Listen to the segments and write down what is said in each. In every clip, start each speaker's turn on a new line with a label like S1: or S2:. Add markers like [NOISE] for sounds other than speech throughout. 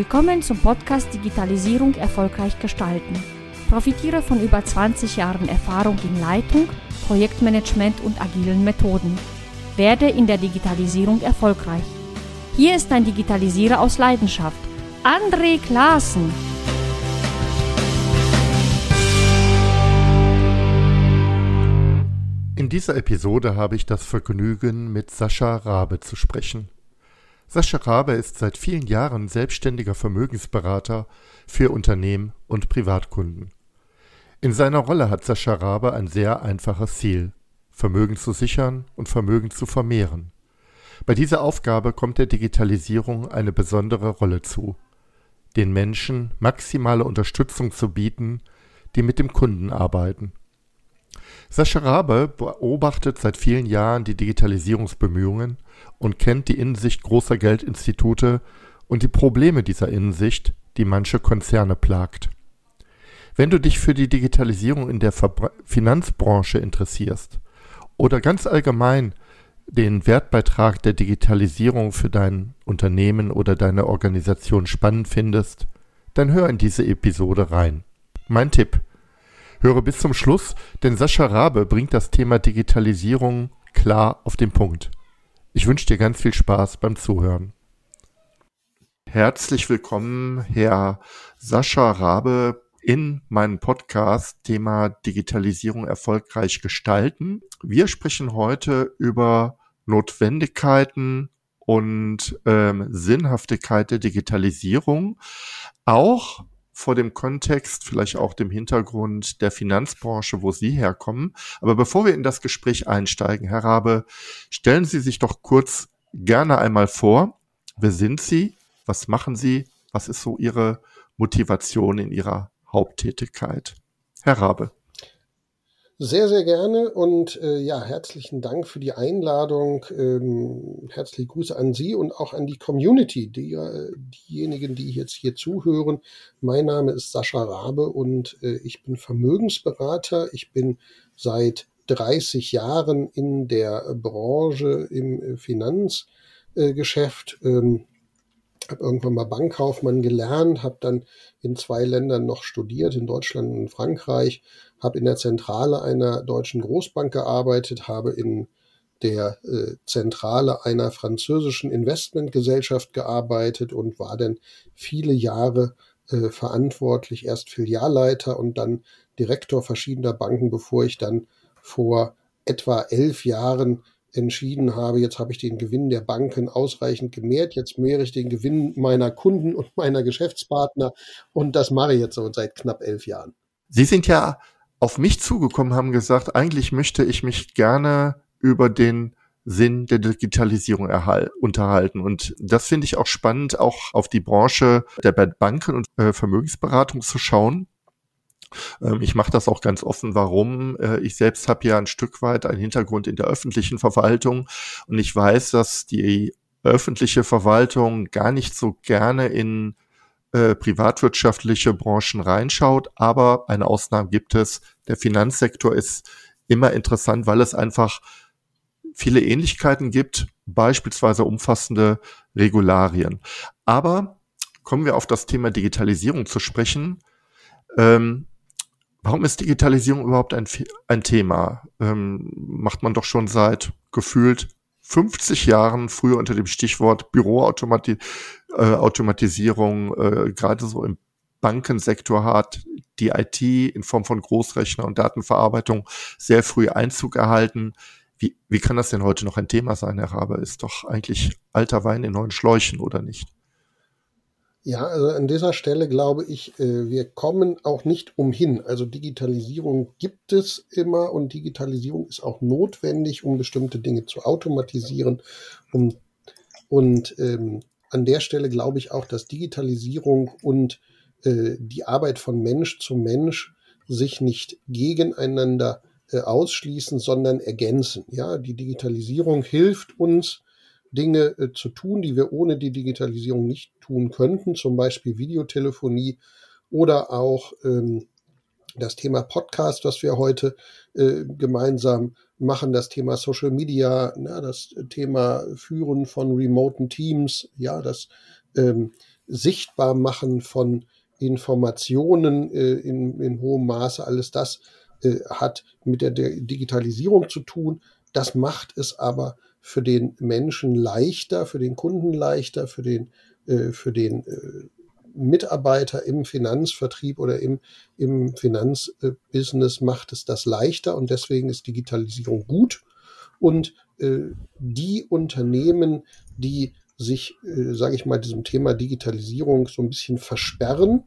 S1: Willkommen zum Podcast Digitalisierung erfolgreich gestalten. Profitiere von über 20 Jahren Erfahrung in Leitung, Projektmanagement und agilen Methoden. Werde in der Digitalisierung erfolgreich. Hier ist ein Digitalisierer aus Leidenschaft, André Klaassen.
S2: In dieser Episode habe ich das Vergnügen, mit Sascha Rabe zu sprechen. Sascha Rabe ist seit vielen Jahren selbstständiger Vermögensberater für Unternehmen und Privatkunden. In seiner Rolle hat Sascha Rabe ein sehr einfaches Ziel, Vermögen zu sichern und Vermögen zu vermehren. Bei dieser Aufgabe kommt der Digitalisierung eine besondere Rolle zu, den Menschen maximale Unterstützung zu bieten, die mit dem Kunden arbeiten. Sascha Rabe beobachtet seit vielen Jahren die Digitalisierungsbemühungen und kennt die Innensicht großer Geldinstitute und die Probleme dieser Innensicht, die manche Konzerne plagt. Wenn du dich für die Digitalisierung in der Verbra Finanzbranche interessierst oder ganz allgemein den Wertbeitrag der Digitalisierung für dein Unternehmen oder deine Organisation spannend findest, dann hör in diese Episode rein. Mein Tipp. Höre bis zum Schluss, denn Sascha Rabe bringt das Thema Digitalisierung klar auf den Punkt. Ich wünsche dir ganz viel Spaß beim Zuhören. Herzlich willkommen, Herr Sascha Rabe, in meinem Podcast Thema Digitalisierung erfolgreich gestalten. Wir sprechen heute über Notwendigkeiten und ähm, Sinnhaftigkeit der Digitalisierung, auch vor dem Kontext, vielleicht auch dem Hintergrund der Finanzbranche, wo Sie herkommen. Aber bevor wir in das Gespräch einsteigen, Herr Rabe, stellen Sie sich doch kurz gerne einmal vor. Wer sind Sie? Was machen Sie? Was ist so Ihre Motivation in Ihrer Haupttätigkeit? Herr Rabe.
S3: Sehr, sehr gerne und äh, ja, herzlichen Dank für die Einladung. Ähm, herzliche Grüße an Sie und auch an die Community, die, äh, diejenigen, die jetzt hier zuhören. Mein Name ist Sascha Rabe und äh, ich bin Vermögensberater. Ich bin seit 30 Jahren in der Branche im äh, Finanzgeschäft. Ähm, habe irgendwann mal Bankkaufmann gelernt, habe dann in zwei Ländern noch studiert, in Deutschland und Frankreich, habe in der Zentrale einer deutschen Großbank gearbeitet, habe in der äh, Zentrale einer französischen Investmentgesellschaft gearbeitet und war dann viele Jahre äh, verantwortlich, erst Filialleiter und dann Direktor verschiedener Banken, bevor ich dann vor etwa elf Jahren entschieden habe, jetzt habe ich den Gewinn der Banken ausreichend gemehrt, jetzt mehre ich den Gewinn meiner Kunden und meiner Geschäftspartner und das mache ich jetzt so seit knapp elf Jahren.
S2: Sie sind ja auf mich zugekommen, haben gesagt, eigentlich möchte ich mich gerne über den Sinn der Digitalisierung unterhalten. Und das finde ich auch spannend, auch auf die Branche der Banken und äh, Vermögensberatung zu schauen. Ähm, ich mache das auch ganz offen. Warum? Äh, ich selbst habe ja ein Stück weit einen Hintergrund in der öffentlichen Verwaltung und ich weiß, dass die öffentliche Verwaltung gar nicht so gerne in äh, privatwirtschaftliche Branchen reinschaut, aber eine Ausnahme gibt es. Der Finanzsektor ist immer interessant, weil es einfach viele Ähnlichkeiten gibt, beispielsweise umfassende Regularien. Aber kommen wir auf das Thema Digitalisierung zu sprechen. Ähm, Warum ist Digitalisierung überhaupt ein, ein Thema? Ähm, macht man doch schon seit gefühlt 50 Jahren, früher unter dem Stichwort Büroautomatisierung, äh, äh, gerade so im Bankensektor hat die IT in Form von Großrechner und Datenverarbeitung sehr früh Einzug erhalten. Wie, wie kann das denn heute noch ein Thema sein, Herr Rabe? Ist doch eigentlich alter Wein in neuen Schläuchen, oder nicht?
S3: Ja, also an dieser Stelle glaube ich, äh, wir kommen auch nicht umhin. Also Digitalisierung gibt es immer und Digitalisierung ist auch notwendig, um bestimmte Dinge zu automatisieren. Um, und ähm, an der Stelle glaube ich auch, dass Digitalisierung und äh, die Arbeit von Mensch zu Mensch sich nicht gegeneinander äh, ausschließen, sondern ergänzen. Ja, die Digitalisierung hilft uns, Dinge äh, zu tun, die wir ohne die Digitalisierung nicht tun könnten, zum Beispiel Videotelefonie oder auch ähm, das Thema Podcast, was wir heute äh, gemeinsam machen, das Thema Social Media, na, das Thema Führen von remoten Teams, ja, das ähm, Sichtbarmachen von Informationen äh, in, in hohem Maße, alles das äh, hat mit der, der Digitalisierung zu tun. Das macht es aber für den Menschen leichter, für den Kunden leichter, für den, äh, für den äh, Mitarbeiter im Finanzvertrieb oder im, im Finanzbusiness macht es das leichter und deswegen ist Digitalisierung gut. Und äh, die Unternehmen, die sich, äh, sage ich mal, diesem Thema Digitalisierung so ein bisschen versperren,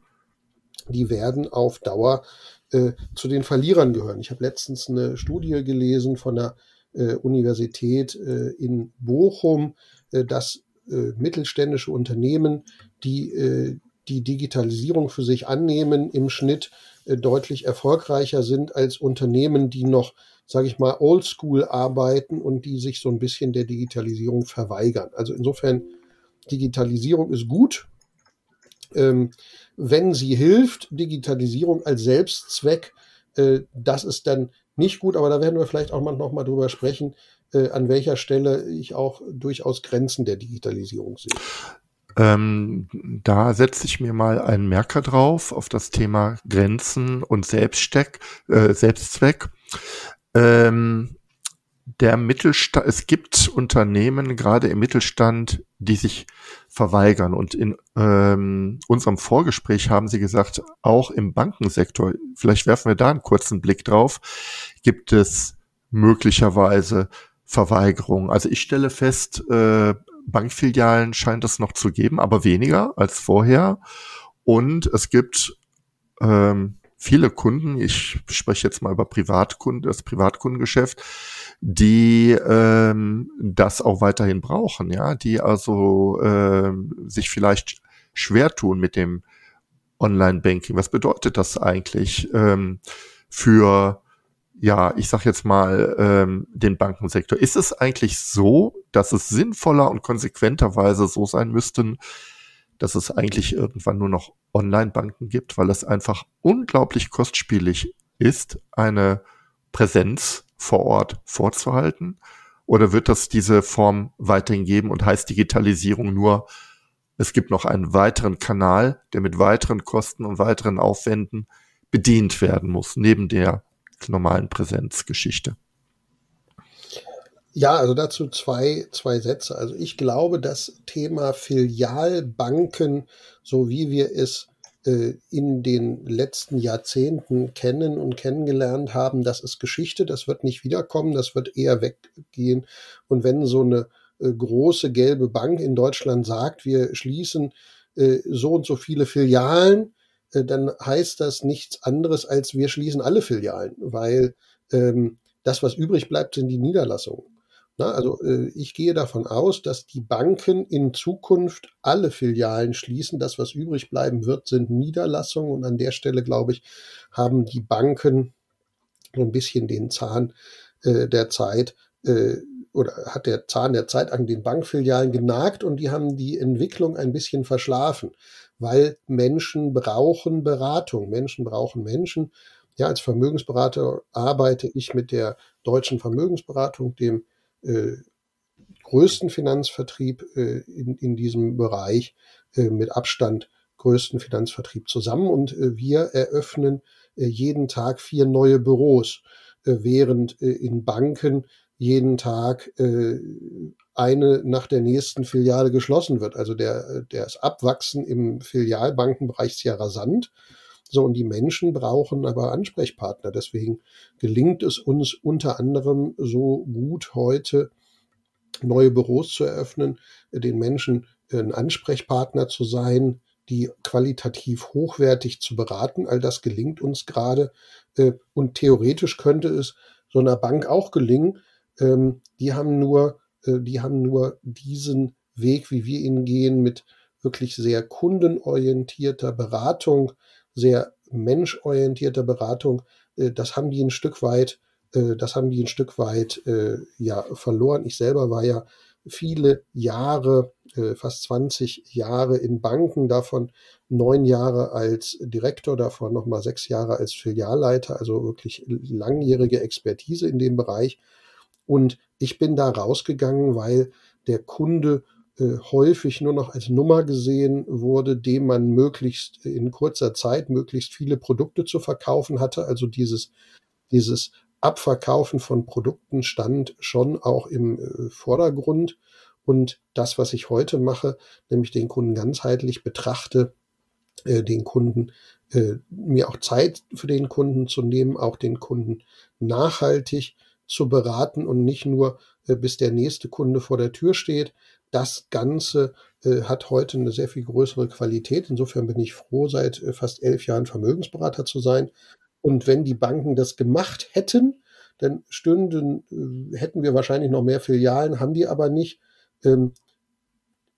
S3: die werden auf Dauer äh, zu den Verlierern gehören. Ich habe letztens eine Studie gelesen von der äh, Universität äh, in Bochum, äh, dass äh, mittelständische Unternehmen, die äh, die Digitalisierung für sich annehmen, im Schnitt äh, deutlich erfolgreicher sind als Unternehmen, die noch, sage ich mal, oldschool arbeiten und die sich so ein bisschen der Digitalisierung verweigern. Also insofern, Digitalisierung ist gut, ähm, wenn sie hilft, Digitalisierung als Selbstzweck, das ist dann nicht gut, aber da werden wir vielleicht auch mal noch mal drüber sprechen, äh, an welcher Stelle ich auch durchaus Grenzen der Digitalisierung sehe.
S2: Ähm, da setze ich mir mal einen Merker drauf auf das Thema Grenzen und Selbststeck, äh, Selbstzweck. Ähm, der Mittelstand, es gibt Unternehmen, gerade im Mittelstand, die sich verweigern. Und in ähm, unserem Vorgespräch haben Sie gesagt, auch im Bankensektor, vielleicht werfen wir da einen kurzen Blick drauf, gibt es möglicherweise Verweigerungen. Also ich stelle fest, äh, Bankfilialen scheint es noch zu geben, aber weniger als vorher. Und es gibt ähm, viele Kunden, ich spreche jetzt mal über Privatkunden, das Privatkundengeschäft, die ähm, das auch weiterhin brauchen, ja, die also ähm, sich vielleicht schwer tun mit dem Online-Banking. Was bedeutet das eigentlich ähm, für ja, ich sag jetzt mal, ähm, den Bankensektor. Ist es eigentlich so, dass es sinnvoller und konsequenterweise so sein müssten, dass es eigentlich irgendwann nur noch Online-Banken gibt, weil es einfach unglaublich kostspielig ist, eine Präsenz vor Ort vorzuhalten? Oder wird das diese Form weiterhin geben und heißt Digitalisierung nur, es gibt noch einen weiteren Kanal, der mit weiteren Kosten und weiteren Aufwänden bedient werden muss, neben der normalen Präsenzgeschichte?
S3: Ja, also dazu zwei, zwei Sätze. Also ich glaube, das Thema Filialbanken, so wie wir es in den letzten Jahrzehnten kennen und kennengelernt haben, das ist Geschichte, das wird nicht wiederkommen, das wird eher weggehen. Und wenn so eine äh, große gelbe Bank in Deutschland sagt, wir schließen äh, so und so viele Filialen, äh, dann heißt das nichts anderes, als wir schließen alle Filialen, weil ähm, das, was übrig bleibt, sind die Niederlassungen. Na, also äh, ich gehe davon aus, dass die Banken in Zukunft alle Filialen schließen. Das, was übrig bleiben wird, sind Niederlassungen. Und an der Stelle, glaube ich, haben die Banken so ein bisschen den Zahn äh, der Zeit äh, oder hat der Zahn der Zeit an den Bankfilialen genagt und die haben die Entwicklung ein bisschen verschlafen weil Menschen brauchen Beratung. Menschen brauchen Menschen. Ja, als Vermögensberater arbeite ich mit der deutschen Vermögensberatung, dem größten Finanzvertrieb äh, in, in diesem Bereich, äh, mit Abstand größten Finanzvertrieb zusammen. Und äh, wir eröffnen äh, jeden Tag vier neue Büros, äh, während äh, in Banken jeden Tag äh, eine nach der nächsten Filiale geschlossen wird. Also der, das Abwachsen im Filialbankenbereich ist ja rasant. So, und die Menschen brauchen aber Ansprechpartner. Deswegen gelingt es uns unter anderem so gut heute, neue Büros zu eröffnen, den Menschen ein Ansprechpartner zu sein, die qualitativ hochwertig zu beraten. All das gelingt uns gerade. Äh, und theoretisch könnte es so einer Bank auch gelingen. Ähm, die haben nur äh, die haben nur diesen Weg, wie wir ihn gehen, mit wirklich sehr kundenorientierter Beratung, sehr menschorientierter Beratung. Äh, das haben die ein Stück weit, äh, das haben die ein Stück weit ja verloren. Ich selber war ja viele Jahre, fast 20 Jahre in Banken, davon neun Jahre als Direktor, davon nochmal sechs Jahre als Filialleiter, also wirklich langjährige Expertise in dem Bereich. Und ich bin da rausgegangen, weil der Kunde äh, häufig nur noch als Nummer gesehen wurde, dem man möglichst in kurzer Zeit möglichst viele Produkte zu verkaufen hatte. Also dieses, dieses Abverkaufen von Produkten stand schon auch im äh, Vordergrund. Und das, was ich heute mache, nämlich den Kunden ganzheitlich betrachte, äh, den Kunden, äh, mir auch Zeit für den Kunden zu nehmen, auch den Kunden nachhaltig zu beraten und nicht nur, äh, bis der nächste Kunde vor der Tür steht. Das Ganze äh, hat heute eine sehr viel größere Qualität. Insofern bin ich froh, seit äh, fast elf Jahren Vermögensberater zu sein. Und wenn die Banken das gemacht hätten, dann stünden, äh, hätten wir wahrscheinlich noch mehr Filialen, haben die aber nicht. Ähm,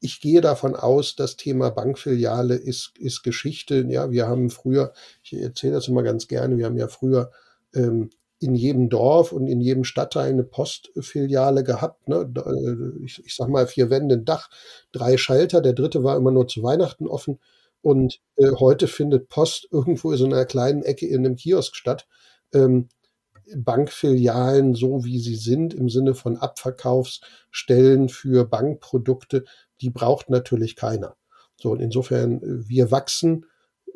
S3: ich gehe davon aus, das Thema Bankfiliale ist, ist Geschichte. Ja, wir haben früher, ich erzähle das immer ganz gerne, wir haben ja früher ähm, in jedem Dorf und in jedem Stadtteil eine Postfiliale gehabt. Ne? Äh, ich, ich sag mal, vier Wände, ein Dach, drei Schalter. Der dritte war immer nur zu Weihnachten offen. Und äh, heute findet Post irgendwo in so einer kleinen Ecke in einem Kiosk statt. Ähm, Bankfilialen, so wie sie sind, im Sinne von Abverkaufsstellen für Bankprodukte, die braucht natürlich keiner. So, und insofern, äh, wir wachsen,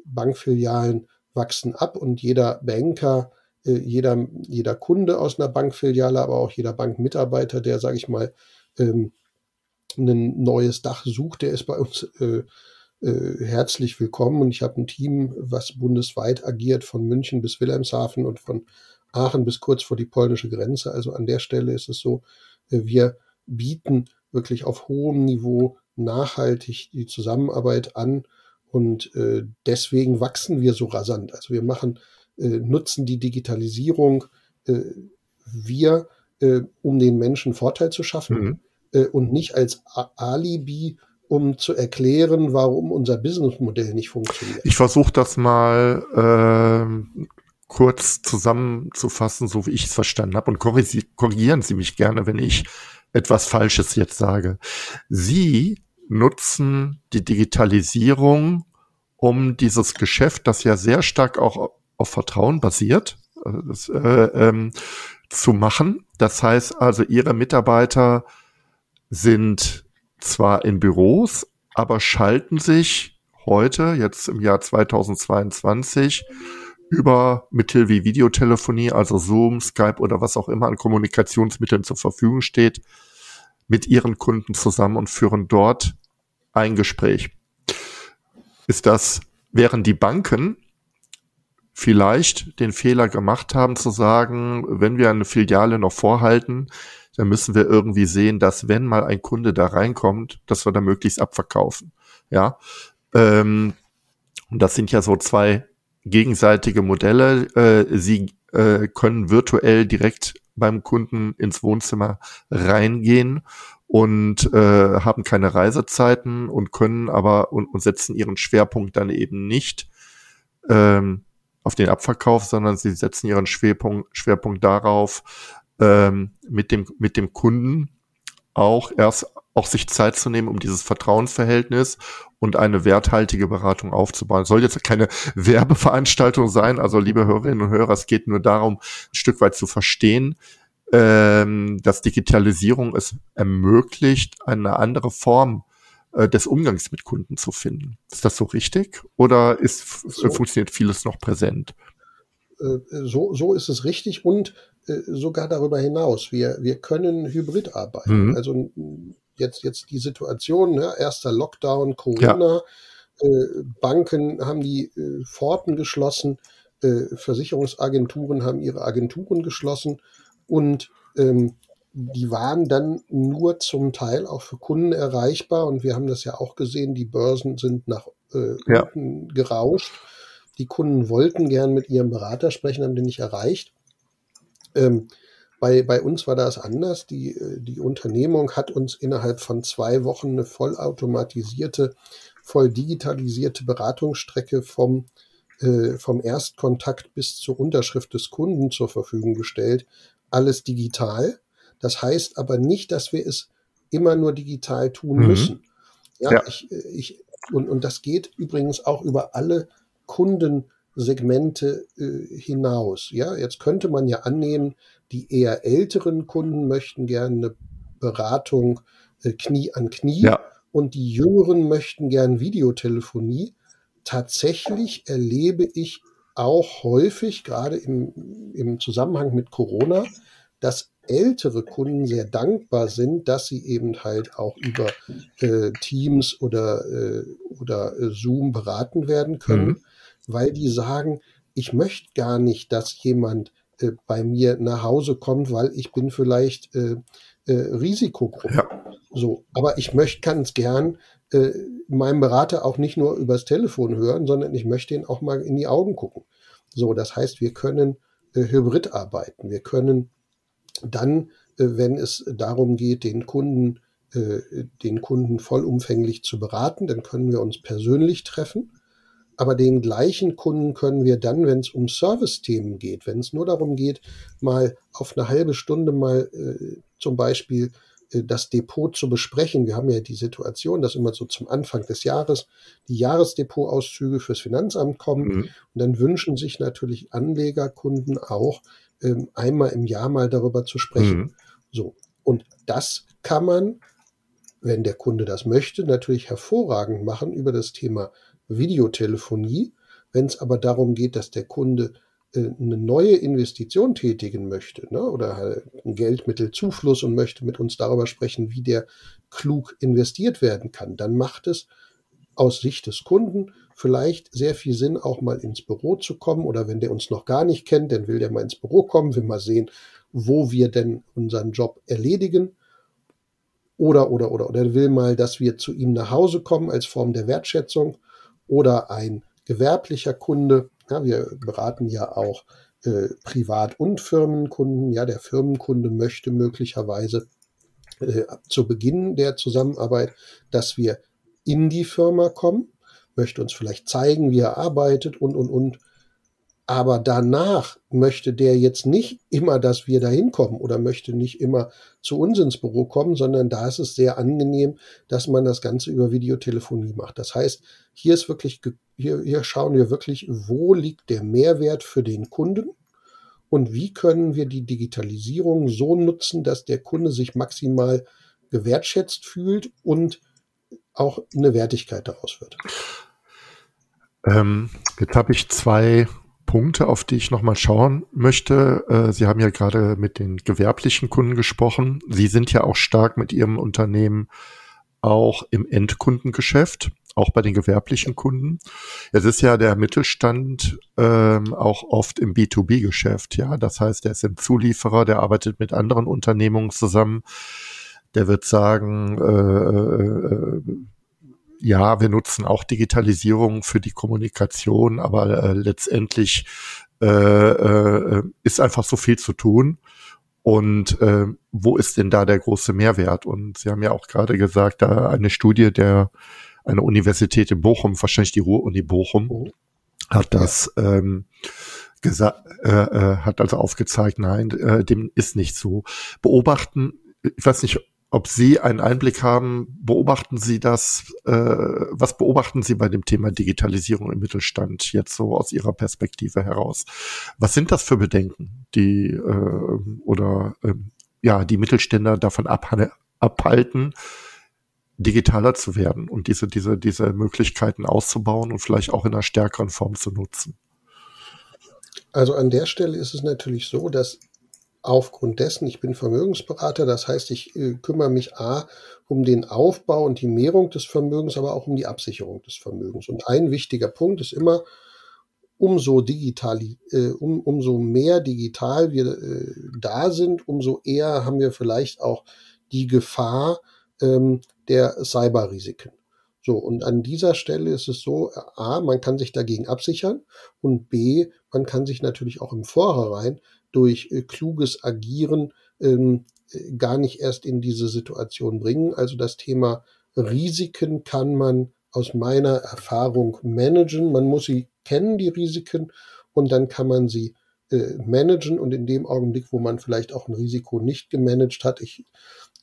S3: Bankfilialen wachsen ab und jeder Banker, jeder, jeder Kunde aus einer Bankfiliale, aber auch jeder Bankmitarbeiter, der, sage ich mal, ähm, ein neues Dach sucht, der ist bei uns äh, äh, herzlich willkommen. Und ich habe ein Team, was bundesweit agiert, von München bis Wilhelmshaven und von Aachen bis kurz vor die polnische Grenze. Also an der Stelle ist es so, äh, wir bieten wirklich auf hohem Niveau nachhaltig die Zusammenarbeit an und äh, deswegen wachsen wir so rasant. Also wir machen, äh, nutzen die Digitalisierung äh, wir, äh, um den Menschen Vorteil zu schaffen mhm. äh, und nicht als A Alibi, um zu erklären, warum unser Businessmodell nicht funktioniert.
S2: Ich versuche das mal äh, kurz zusammenzufassen, so wie ich es verstanden habe. Und korrigieren Sie mich gerne, wenn ich etwas Falsches jetzt sage. Sie nutzen die Digitalisierung, um dieses Geschäft, das ja sehr stark auch auf Vertrauen basiert, äh, das, äh, ähm, zu machen. Das heißt also, Ihre Mitarbeiter sind zwar in Büros, aber schalten sich heute, jetzt im Jahr 2022, über Mittel wie Videotelefonie, also Zoom, Skype oder was auch immer an Kommunikationsmitteln zur Verfügung steht, mit ihren Kunden zusammen und führen dort ein Gespräch. Ist das, während die Banken vielleicht den Fehler gemacht haben zu sagen, wenn wir eine Filiale noch vorhalten, dann müssen wir irgendwie sehen, dass wenn mal ein Kunde da reinkommt, dass wir da möglichst abverkaufen. Ja, ähm, und das sind ja so zwei gegenseitige Modelle. Äh, sie äh, können virtuell direkt beim Kunden ins Wohnzimmer reingehen und äh, haben keine Reisezeiten und können aber und, und setzen ihren Schwerpunkt dann eben nicht ähm, auf den Abverkauf, sondern sie setzen ihren Schwerpunkt, Schwerpunkt darauf, ähm, mit dem mit dem Kunden auch erst auch sich Zeit zu nehmen, um dieses Vertrauensverhältnis und eine werthaltige Beratung aufzubauen. Soll jetzt keine [LAUGHS] Werbeveranstaltung sein, also liebe Hörerinnen und Hörer, es geht nur darum, ein Stück weit zu verstehen, ähm, dass Digitalisierung es ermöglicht, eine andere Form äh, des Umgangs mit Kunden zu finden. Ist das so richtig oder ist, so. funktioniert vieles noch präsent?
S3: Äh, so, so ist es richtig und äh, sogar darüber hinaus. Wir, wir können hybrid arbeiten. Mhm. Also jetzt, jetzt die Situation, ne? erster Lockdown, Corona, ja. äh, Banken haben die äh, Pforten geschlossen, äh, Versicherungsagenturen haben ihre Agenturen geschlossen und ähm, die waren dann nur zum Teil auch für Kunden erreichbar und wir haben das ja auch gesehen, die Börsen sind nach äh, ja. unten gerauscht. Die Kunden wollten gern mit ihrem Berater sprechen, haben den nicht erreicht. Ähm, bei, bei uns war das anders. Die, äh, die Unternehmung hat uns innerhalb von zwei Wochen eine vollautomatisierte, voll digitalisierte Beratungsstrecke vom, äh, vom Erstkontakt bis zur Unterschrift des Kunden zur Verfügung gestellt. Alles digital. Das heißt aber nicht, dass wir es immer nur digital tun mhm. müssen. Ja, ja. Ich, ich, und, und das geht übrigens auch über alle Kundensegmente äh, hinaus. Ja, jetzt könnte man ja annehmen, die eher älteren Kunden möchten gerne eine Beratung äh, Knie an Knie.
S2: Ja.
S3: Und die Jüngeren möchten gern Videotelefonie. Tatsächlich erlebe ich auch häufig, gerade im, im Zusammenhang mit Corona, dass ältere Kunden sehr dankbar sind, dass sie eben halt auch über äh, Teams oder, äh, oder äh, Zoom beraten werden können, mhm. weil die sagen, ich möchte gar nicht, dass jemand äh, bei mir nach Hause kommt, weil ich bin vielleicht äh, äh, Risikogruppe. Ja. So, aber ich möchte ganz gern äh, meinem Berater auch nicht nur übers Telefon hören, sondern ich möchte ihn auch mal in die Augen gucken. So, das heißt, wir können äh, hybrid arbeiten. Wir können dann, äh, wenn es darum geht, den Kunden, äh, den Kunden vollumfänglich zu beraten, dann können wir uns persönlich treffen. Aber den gleichen Kunden können wir dann, wenn es um Service-Themen geht, wenn es nur darum geht, mal auf eine halbe Stunde mal äh, zum Beispiel das Depot zu besprechen. Wir haben ja die Situation, dass immer so zum Anfang des Jahres die Jahresdepotauszüge fürs Finanzamt kommen. Mhm. Und dann wünschen sich natürlich Anlegerkunden auch, einmal im Jahr mal darüber zu sprechen. Mhm. So. Und das kann man, wenn der Kunde das möchte, natürlich hervorragend machen über das Thema Videotelefonie. Wenn es aber darum geht, dass der Kunde äh, eine neue Investition tätigen möchte ne, oder halt einen Geldmittelzufluss und möchte mit uns darüber sprechen, wie der klug investiert werden kann, dann macht es aus Sicht des Kunden vielleicht sehr viel Sinn, auch mal ins Büro zu kommen. Oder wenn der uns noch gar nicht kennt, dann will der mal ins Büro kommen, will mal sehen, wo wir denn unseren Job erledigen. Oder, oder, oder, oder will mal, dass wir zu ihm nach Hause kommen als Form der Wertschätzung. Oder ein gewerblicher Kunde, ja, wir beraten ja auch äh, Privat- und Firmenkunden. Ja, der Firmenkunde möchte möglicherweise äh, zu Beginn der Zusammenarbeit, dass wir in die Firma kommen, möchte uns vielleicht zeigen, wie er arbeitet und, und, und. Aber danach möchte der jetzt nicht immer, dass wir da hinkommen oder möchte nicht immer zu uns ins Büro kommen, sondern da ist es sehr angenehm, dass man das Ganze über Videotelefonie macht. Das heißt, hier ist wirklich, hier, hier schauen wir wirklich, wo liegt der Mehrwert für den Kunden und wie können wir die Digitalisierung so nutzen, dass der Kunde sich maximal gewertschätzt fühlt und auch eine Wertigkeit daraus wird.
S2: Ähm, jetzt habe ich zwei Punkte, auf die ich nochmal schauen möchte. Äh, Sie haben ja gerade mit den gewerblichen Kunden gesprochen. Sie sind ja auch stark mit Ihrem Unternehmen auch im Endkundengeschäft, auch bei den gewerblichen Kunden. Es ist ja der Mittelstand ähm, auch oft im B2B-Geschäft, ja. Das heißt, er ist ein Zulieferer, der arbeitet mit anderen Unternehmungen zusammen. Der wird sagen, äh, äh, ja, wir nutzen auch Digitalisierung für die Kommunikation, aber äh, letztendlich äh, äh, ist einfach so viel zu tun. Und äh, wo ist denn da der große Mehrwert? Und Sie haben ja auch gerade gesagt, da eine Studie der eine Universität in Bochum, wahrscheinlich die Ruhr-Uni Bochum, oh. hat das ähm, gesagt, äh, äh, hat also aufgezeigt, nein, äh, dem ist nicht so. Beobachten, ich weiß nicht, ob Sie einen Einblick haben, beobachten Sie das, äh, was beobachten Sie bei dem Thema Digitalisierung im Mittelstand jetzt so aus Ihrer Perspektive heraus? Was sind das für Bedenken, die äh, oder äh, ja, die Mittelständler davon abhalten, digitaler zu werden und diese, diese, diese Möglichkeiten auszubauen und vielleicht auch in einer stärkeren Form zu nutzen?
S3: Also an der Stelle ist es natürlich so, dass aufgrund dessen, ich bin Vermögensberater, das heißt, ich äh, kümmere mich A um den Aufbau und die Mehrung des Vermögens, aber auch um die Absicherung des Vermögens. Und ein wichtiger Punkt ist immer, umso digital, äh, um, umso mehr digital wir äh, da sind, umso eher haben wir vielleicht auch die Gefahr ähm, der Cyberrisiken. So, und an dieser Stelle ist es so, A, man kann sich dagegen absichern und B, man kann sich natürlich auch im Vorhinein durch äh, kluges Agieren ähm, äh, gar nicht erst in diese Situation bringen. Also das Thema Risiken kann man aus meiner Erfahrung managen. Man muss sie kennen, die Risiken, und dann kann man sie äh, managen. Und in dem Augenblick, wo man vielleicht auch ein Risiko nicht gemanagt hat, ich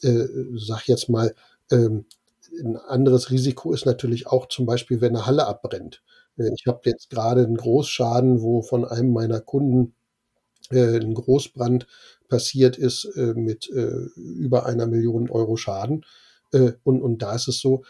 S3: äh, sage jetzt mal, ähm, ein anderes Risiko ist natürlich auch zum Beispiel, wenn eine Halle abbrennt. Äh, ich habe jetzt gerade einen Großschaden, wo von einem meiner Kunden äh, ein Großbrand passiert ist äh, mit äh, über einer Million Euro Schaden. Äh, und, und da ist es so,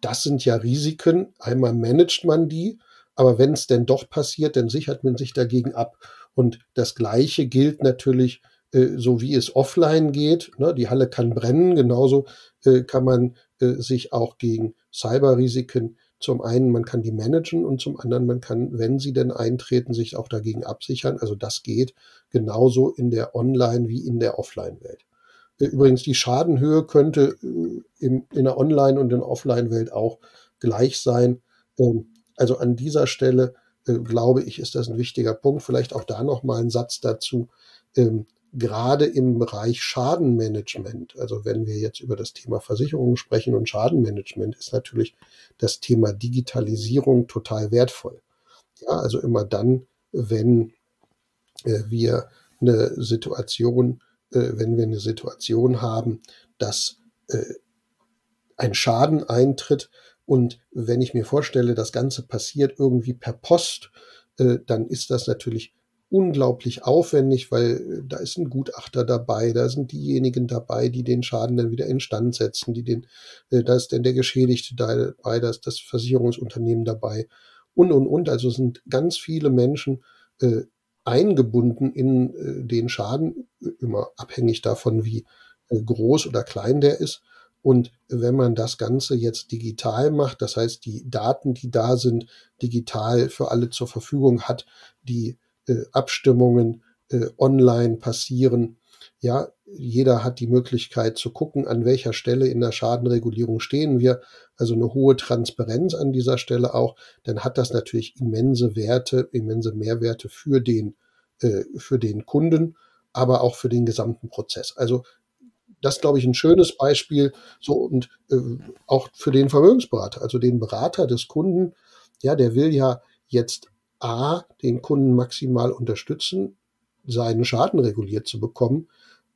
S3: das sind ja Risiken. Einmal managt man die, aber wenn es denn doch passiert, dann sichert man sich dagegen ab. Und das Gleiche gilt natürlich, äh, so wie es offline geht. Ne? Die Halle kann brennen, genauso äh, kann man äh, sich auch gegen Cyberrisiken zum einen, man kann die managen und zum anderen, man kann, wenn sie denn eintreten, sich auch dagegen absichern. Also das geht genauso in der Online- wie in der Offline-Welt. Äh, übrigens, die Schadenhöhe könnte äh, in, der Online- und in der Offline-Welt auch gleich sein. Ähm, also an dieser Stelle äh, glaube ich, ist das ein wichtiger Punkt. Vielleicht auch da noch mal ein Satz dazu. Ähm, gerade im Bereich Schadenmanagement, also wenn wir jetzt über das Thema Versicherungen sprechen und Schadenmanagement, ist natürlich das Thema Digitalisierung total wertvoll. Ja, also immer dann, wenn äh, wir eine Situation, äh, wenn wir eine Situation haben, dass äh, ein Schaden eintritt und wenn ich mir vorstelle, das Ganze passiert irgendwie per Post, äh, dann ist das natürlich unglaublich aufwendig, weil äh, da ist ein Gutachter dabei, da sind diejenigen dabei, die den Schaden dann wieder instand setzen, die den, äh, da ist dann der Geschädigte dabei, da ist das Versicherungsunternehmen dabei und und und. Also sind ganz viele Menschen äh, eingebunden in äh, den Schaden, immer abhängig davon, wie äh, groß oder klein der ist. Und wenn man das Ganze jetzt digital macht, das heißt, die Daten, die da sind, digital für alle zur Verfügung hat, die äh, Abstimmungen äh, online passieren. Ja, jeder hat die Möglichkeit zu gucken, an welcher Stelle in der Schadenregulierung stehen wir. Also eine hohe Transparenz an dieser Stelle auch. Dann hat das natürlich immense Werte, immense Mehrwerte für den, äh, für den Kunden, aber auch für den gesamten Prozess. Also das glaube ich ein schönes Beispiel so und äh, auch für den Vermögensberater, also den Berater des Kunden. Ja, der will ja jetzt A, den Kunden maximal unterstützen, seinen Schaden reguliert zu bekommen,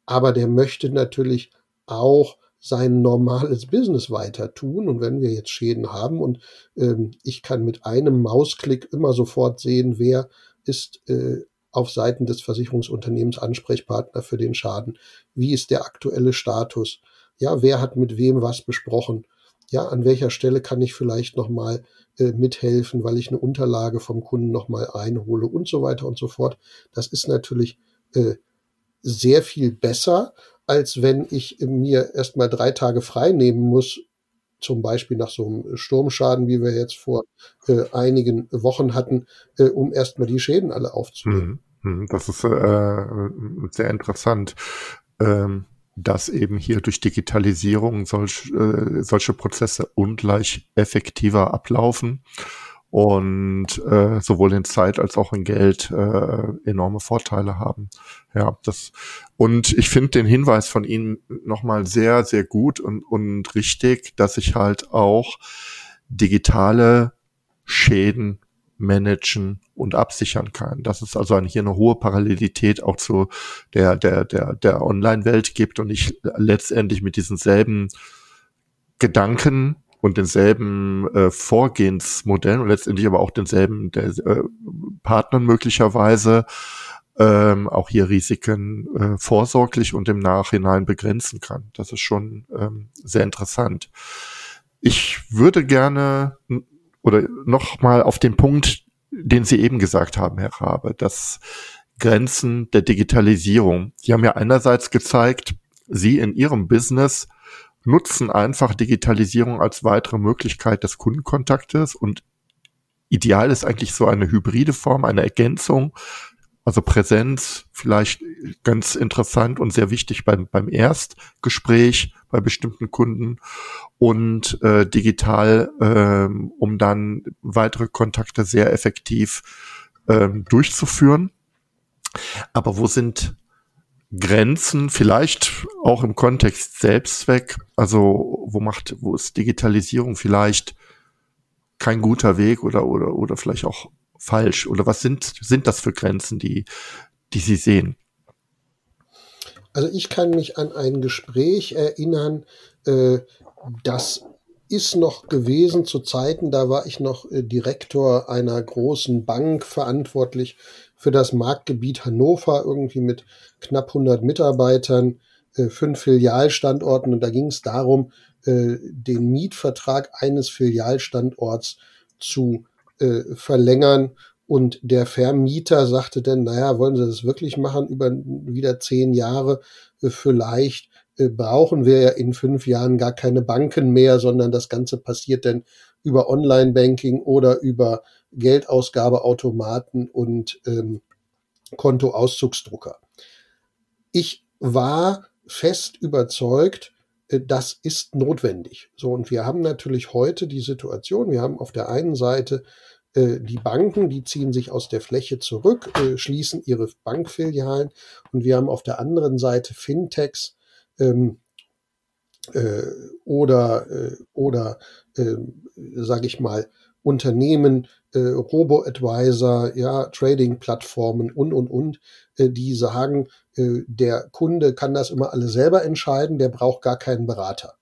S3: aber der möchte natürlich auch sein normales Business weiter tun. Und wenn wir jetzt Schäden haben und ähm, ich kann mit einem Mausklick immer sofort sehen, wer ist äh, auf Seiten des Versicherungsunternehmens Ansprechpartner für den Schaden, wie ist der aktuelle Status, ja, wer hat mit wem was besprochen, ja, an welcher Stelle kann ich vielleicht nochmal äh, mithelfen, weil ich eine Unterlage vom Kunden nochmal einhole und so weiter und so fort. Das ist natürlich äh, sehr viel besser, als wenn ich mir erstmal drei Tage frei nehmen muss, zum Beispiel nach so einem Sturmschaden, wie wir jetzt vor äh, einigen Wochen hatten, äh, um erstmal die Schäden alle aufzunehmen.
S2: Hm, hm, das ist äh, sehr interessant. Ähm dass eben hier durch Digitalisierung solch, äh, solche Prozesse ungleich effektiver ablaufen und äh, sowohl in Zeit als auch in Geld äh, enorme Vorteile haben. Ja, das und ich finde den Hinweis von Ihnen nochmal sehr, sehr gut und, und richtig, dass ich halt auch digitale Schäden managen und absichern kann. Dass es also hier eine hohe Parallelität auch zu der, der, der, der Online-Welt gibt und ich letztendlich mit diesen selben Gedanken und denselben äh, Vorgehensmodellen und letztendlich aber auch denselben der, äh, Partnern möglicherweise ähm, auch hier Risiken äh, vorsorglich und im Nachhinein begrenzen kann. Das ist schon ähm, sehr interessant. Ich würde gerne oder nochmal auf den Punkt, den Sie eben gesagt haben, Herr Rabe, dass Grenzen der Digitalisierung. Sie haben ja einerseits gezeigt, Sie in Ihrem Business nutzen einfach Digitalisierung als weitere Möglichkeit des Kundenkontaktes und ideal ist eigentlich so eine hybride Form, eine Ergänzung also Präsenz vielleicht ganz interessant und sehr wichtig beim, beim Erstgespräch bei bestimmten Kunden und äh, digital, ähm, um dann weitere Kontakte sehr effektiv ähm, durchzuführen. Aber wo sind Grenzen, vielleicht auch im Kontext Selbstzweck, also wo macht, wo ist Digitalisierung vielleicht kein guter Weg oder, oder, oder vielleicht auch falsch? Oder was sind, sind das für Grenzen, die, die Sie sehen?
S3: Also ich kann mich an ein Gespräch erinnern, äh, das ist noch gewesen zu Zeiten, da war ich noch äh, Direktor einer großen Bank verantwortlich für das Marktgebiet Hannover, irgendwie mit knapp 100 Mitarbeitern, äh, fünf Filialstandorten und da ging es darum, äh, den Mietvertrag eines Filialstandorts zu äh, verlängern. Und der Vermieter sagte dann, naja, wollen Sie das wirklich machen über wieder zehn Jahre? Äh, vielleicht äh, brauchen wir ja in fünf Jahren gar keine Banken mehr, sondern das Ganze passiert dann über Online-Banking oder über Geldausgabeautomaten und ähm, Kontoauszugsdrucker. Ich war fest überzeugt, äh, das ist notwendig. So, und wir haben natürlich heute die Situation, wir haben auf der einen Seite die Banken, die ziehen sich aus der Fläche zurück, äh, schließen ihre Bankfilialen und wir haben auf der anderen Seite Fintechs ähm, äh, oder, äh, oder äh, sage ich mal, Unternehmen, äh, Robo-Advisor, ja, Trading-Plattformen und, und, und, äh, die sagen, äh, der Kunde kann das immer alle selber entscheiden, der braucht gar keinen Berater.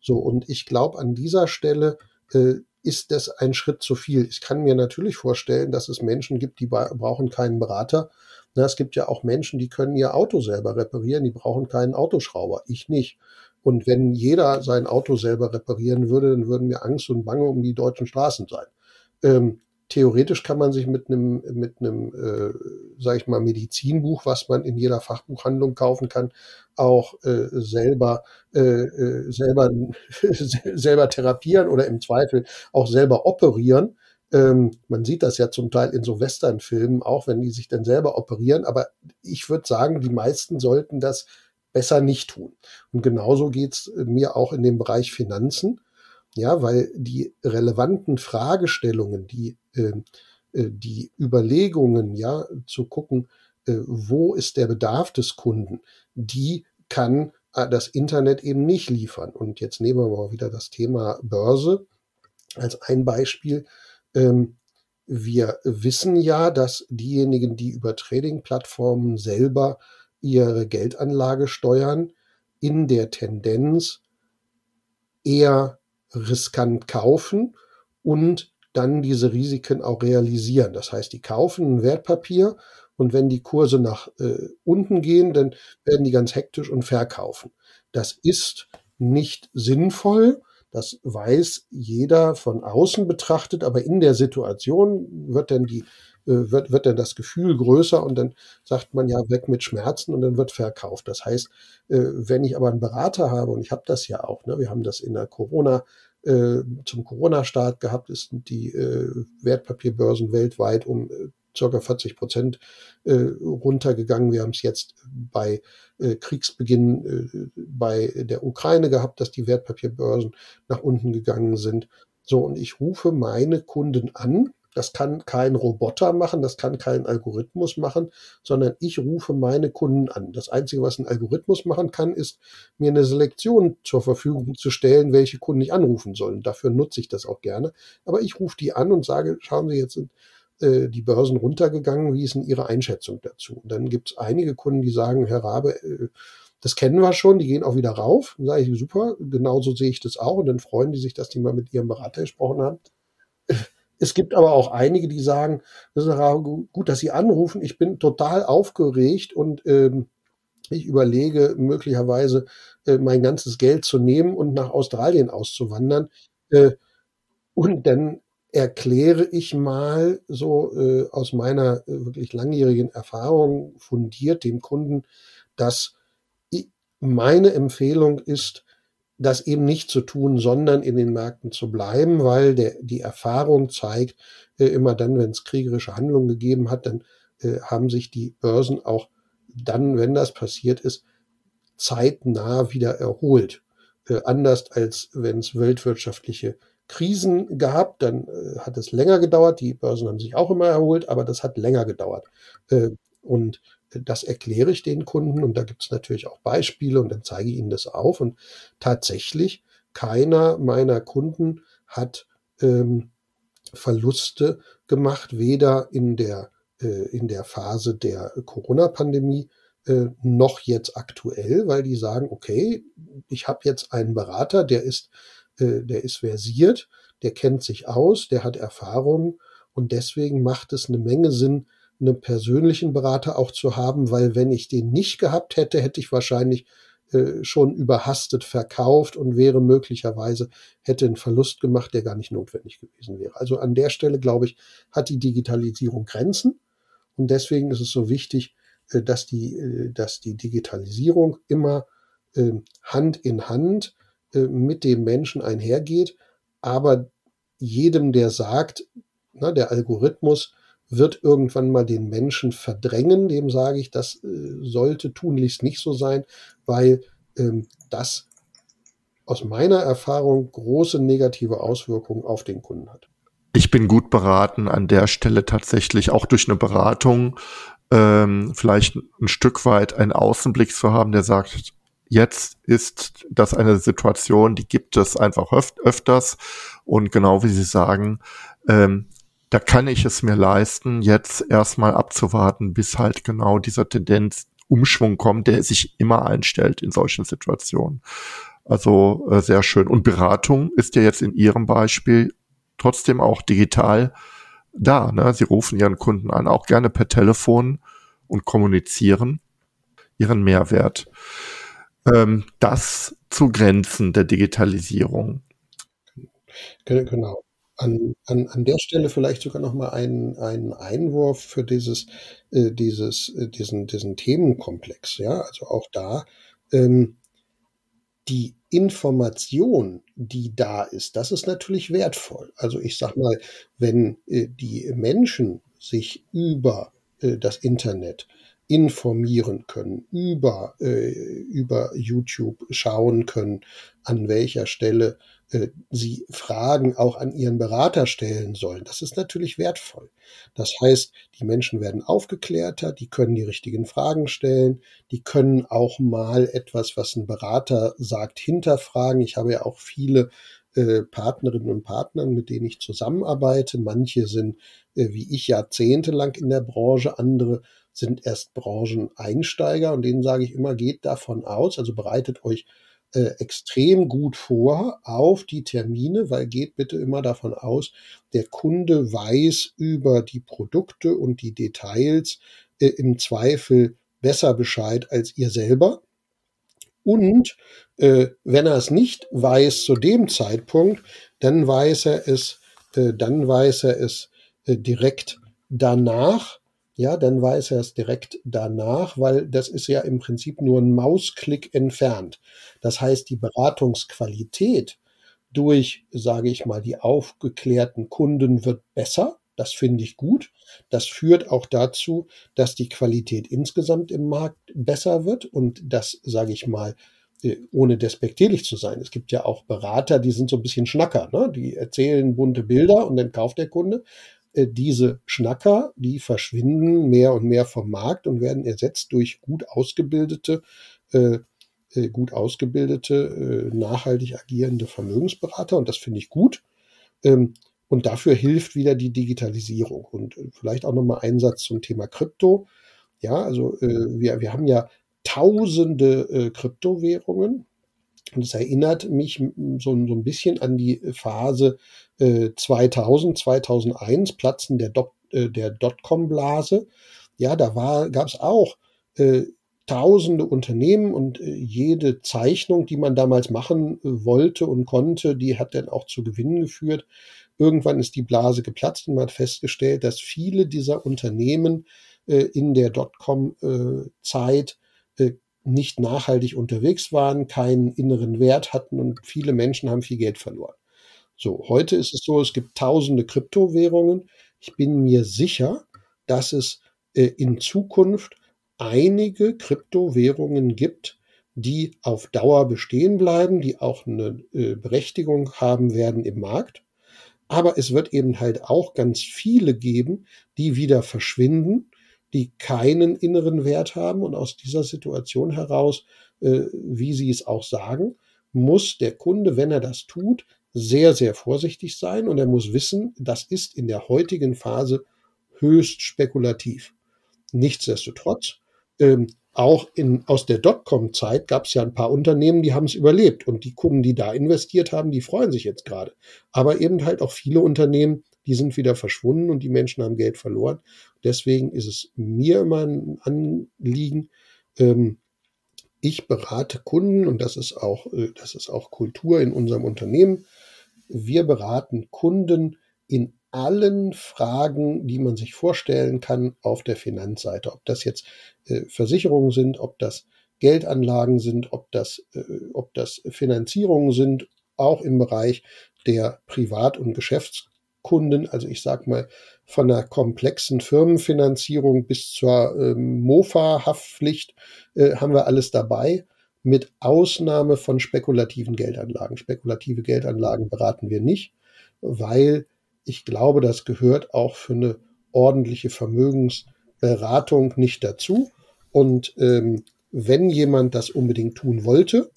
S3: So, und ich glaube, an dieser Stelle äh, ist das ein Schritt zu viel. Ich kann mir natürlich vorstellen, dass es Menschen gibt, die brauchen keinen Berater. Na, es gibt ja auch Menschen, die können ihr Auto selber reparieren, die brauchen keinen Autoschrauber. Ich nicht. Und wenn jeder sein Auto selber reparieren würde, dann würden mir Angst und Bange um die deutschen Straßen sein. Ähm, theoretisch kann man sich mit einem, mit einem, äh, sage ich mal, Medizinbuch, was man in jeder Fachbuchhandlung kaufen kann, auch äh, selber, äh, äh, selber, [LAUGHS] selber therapieren oder im Zweifel auch selber operieren. Ähm, man sieht das ja zum Teil in so Westernfilmen, auch wenn die sich dann selber operieren. Aber ich würde sagen, die meisten sollten das besser nicht tun. Und genauso geht's mir auch in dem Bereich Finanzen. Ja, weil die relevanten Fragestellungen, die, äh, äh, die Überlegungen, ja, zu gucken, äh, wo ist der Bedarf des Kunden, die kann äh, das Internet eben nicht liefern. Und jetzt nehmen wir mal wieder das Thema Börse als ein Beispiel. Ähm, wir wissen ja, dass diejenigen, die über Trading-Plattformen selber ihre Geldanlage steuern, in der Tendenz eher riskant kaufen und dann diese Risiken auch realisieren. Das heißt, die kaufen ein Wertpapier und wenn die Kurse nach äh, unten gehen, dann werden die ganz hektisch und verkaufen. Das ist nicht sinnvoll. Das weiß jeder von außen betrachtet, aber in der Situation wird dann die äh, wird, wird dann das Gefühl größer und dann sagt man ja weg mit Schmerzen und dann wird verkauft. Das heißt, äh, wenn ich aber einen Berater habe und ich habe das ja auch, ne, wir haben das in der Corona äh, zum Corona-Start gehabt, ist die äh, Wertpapierbörsen weltweit um äh, circa 40 Prozent äh, runtergegangen. Wir haben es jetzt bei äh, Kriegsbeginn äh, bei der Ukraine gehabt, dass die Wertpapierbörsen nach unten gegangen sind. So, und ich rufe meine Kunden an das kann kein Roboter machen, das kann kein Algorithmus machen, sondern ich rufe meine Kunden an. Das Einzige, was ein Algorithmus machen kann, ist mir eine Selektion zur Verfügung zu stellen, welche Kunden ich anrufen sollen. Dafür nutze ich das auch gerne. Aber ich rufe die an und sage, schauen Sie, jetzt sind äh, die Börsen runtergegangen, wie ist denn Ihre Einschätzung dazu? Und dann gibt es einige Kunden, die sagen, Herr Rabe, äh, das kennen wir schon, die gehen auch wieder rauf. Dann sage ich, super, genauso sehe ich das auch. Und dann freuen die sich, dass die mal mit ihrem Berater gesprochen haben. Es gibt aber auch einige, die sagen, das ist gut, dass Sie anrufen. Ich bin total aufgeregt und ähm, ich überlege möglicherweise äh, mein ganzes Geld zu nehmen und nach Australien auszuwandern. Äh, und dann erkläre ich mal so äh, aus meiner äh, wirklich langjährigen Erfahrung fundiert dem Kunden, dass ich, meine Empfehlung ist, das eben nicht zu tun, sondern in den Märkten zu bleiben, weil der, die Erfahrung zeigt, äh, immer dann, wenn es kriegerische Handlungen gegeben hat, dann äh, haben sich die Börsen auch dann, wenn das passiert ist, zeitnah wieder erholt. Äh, anders als wenn es weltwirtschaftliche Krisen gab, dann äh, hat es länger gedauert. Die Börsen haben sich auch immer erholt, aber das hat länger gedauert. Äh, und das erkläre ich den Kunden und da gibt es natürlich auch Beispiele und dann zeige ich ihnen das auf. Und tatsächlich, keiner meiner Kunden hat ähm, Verluste gemacht, weder in der, äh, in der Phase der Corona-Pandemie äh, noch jetzt aktuell, weil die sagen, okay, ich habe jetzt einen Berater, der ist, äh, der ist versiert, der kennt sich aus, der hat Erfahrung und deswegen macht es eine Menge Sinn, einen persönlichen Berater auch zu haben, weil wenn ich den nicht gehabt hätte, hätte ich wahrscheinlich äh, schon überhastet verkauft und wäre möglicherweise, hätte einen Verlust gemacht, der gar nicht notwendig gewesen wäre. Also an der Stelle, glaube ich, hat die Digitalisierung Grenzen. Und deswegen ist es so wichtig, äh, dass die, äh, dass die Digitalisierung immer ähm, Hand in Hand mit dem Menschen einhergeht. Aber jedem, der sagt, na, der Algorithmus wird irgendwann mal den Menschen verdrängen. Dem sage ich, das äh, sollte tunlichst nicht so sein, weil ähm, das aus meiner Erfahrung große negative Auswirkungen auf den Kunden hat.
S2: Ich bin gut beraten, an der Stelle tatsächlich auch durch eine Beratung ähm, vielleicht ein Stück weit einen Außenblick zu haben, der sagt, jetzt ist das eine Situation, die gibt es einfach öf öfters und genau wie Sie sagen, ähm, da kann ich es mir leisten, jetzt erstmal abzuwarten, bis halt genau dieser Tendenz Umschwung kommt, der sich immer einstellt in solchen Situationen. Also äh, sehr schön. Und Beratung ist ja jetzt in Ihrem Beispiel trotzdem auch digital da. Ne? Sie rufen Ihren Kunden an, auch gerne per Telefon und kommunizieren ihren Mehrwert. Ähm, das zu Grenzen der Digitalisierung.
S3: Genau. An, an, an der Stelle vielleicht sogar noch mal einen, einen Einwurf für dieses, äh, dieses, äh, diesen, diesen Themenkomplex. Ja, also auch da ähm, die Information, die da ist, das ist natürlich wertvoll. Also ich sag mal, wenn äh, die Menschen sich über äh, das Internet informieren können, über, äh, über YouTube schauen können, an welcher Stelle sie Fragen auch an ihren Berater stellen sollen. Das ist natürlich wertvoll. Das heißt, die Menschen werden aufgeklärter, die können die richtigen Fragen stellen, die können auch mal etwas, was ein Berater sagt, hinterfragen. Ich habe ja auch viele äh, Partnerinnen und Partnern, mit denen ich zusammenarbeite. Manche sind äh, wie ich jahrzehntelang in der Branche, andere sind erst Brancheneinsteiger und denen sage ich immer, geht davon aus, also bereitet euch äh, extrem gut vor auf die Termine, weil geht bitte immer davon aus, der Kunde weiß über die Produkte und die Details äh, im Zweifel besser Bescheid als ihr selber. Und äh, wenn er es nicht weiß zu dem Zeitpunkt, dann weiß er es, äh, dann weiß er es äh, direkt danach ja, dann weiß er es direkt danach, weil das ist ja im Prinzip nur ein Mausklick entfernt. Das heißt, die Beratungsqualität durch, sage ich mal, die aufgeklärten Kunden wird besser. Das finde ich gut. Das führt auch dazu, dass die Qualität insgesamt im Markt besser wird und das, sage ich mal, äh, ohne despektierlich zu sein. Es gibt ja auch Berater, die sind so ein bisschen Schnacker, ne? die erzählen bunte Bilder und dann kauft der Kunde. Äh, diese Schnacker, die verschwinden mehr und mehr vom Markt und werden ersetzt durch gut ausgebildete, äh, äh gut ausgebildete, äh, nachhaltig agierende Vermögensberater. Und das finde ich gut. Ähm, und dafür hilft wieder die Digitalisierung. Und vielleicht auch nochmal ein Satz zum Thema Krypto. Ja, also äh, wir, wir haben ja tausende äh, Kryptowährungen. Und es erinnert mich so, so ein bisschen an die Phase äh, 2000, 2001, Platzen der, Dot, äh, der Dotcom-Blase. Ja, da gab es auch äh, tausende Unternehmen und äh, jede Zeichnung, die man damals machen äh, wollte und konnte, die hat dann auch zu Gewinnen geführt. Irgendwann ist die Blase geplatzt und man hat festgestellt, dass viele dieser Unternehmen äh, in der Dotcom-Zeit nicht nachhaltig unterwegs waren, keinen inneren Wert hatten und viele Menschen haben viel Geld verloren. So, heute ist es so, es gibt tausende Kryptowährungen. Ich bin mir sicher, dass es äh, in Zukunft einige Kryptowährungen gibt, die auf Dauer bestehen bleiben, die auch eine äh, Berechtigung haben werden im Markt. Aber es wird eben halt auch ganz viele geben, die wieder verschwinden die keinen inneren Wert haben. Und aus dieser Situation heraus, äh, wie Sie es auch sagen, muss der Kunde, wenn er das tut, sehr, sehr vorsichtig sein und er muss wissen, das ist in der heutigen Phase höchst spekulativ. Nichtsdestotrotz ähm, auch in, aus der Dotcom-Zeit gab es ja ein paar Unternehmen, die haben es überlebt. Und die Kunden, die da investiert haben, die freuen sich jetzt gerade. Aber eben halt auch viele Unternehmen, die sind wieder verschwunden und die Menschen haben Geld verloren. Deswegen ist es mir immer ein Anliegen, ähm, ich berate Kunden und das ist auch, äh, das ist auch Kultur in unserem Unternehmen. Wir beraten Kunden in allen Fragen, die man sich vorstellen kann auf der Finanzseite. Ob das jetzt äh, Versicherungen sind, ob das Geldanlagen sind, ob das, äh, ob das Finanzierungen sind, auch im Bereich der Privat- und Geschäftskunden. Also ich sage mal von der komplexen Firmenfinanzierung bis zur ähm, Mofa-Haftpflicht äh, haben wir alles dabei mit Ausnahme von spekulativen Geldanlagen. Spekulative Geldanlagen beraten wir nicht, weil ich glaube, das gehört auch für eine ordentliche Vermögensberatung nicht dazu. Und ähm, wenn jemand das unbedingt tun wollte,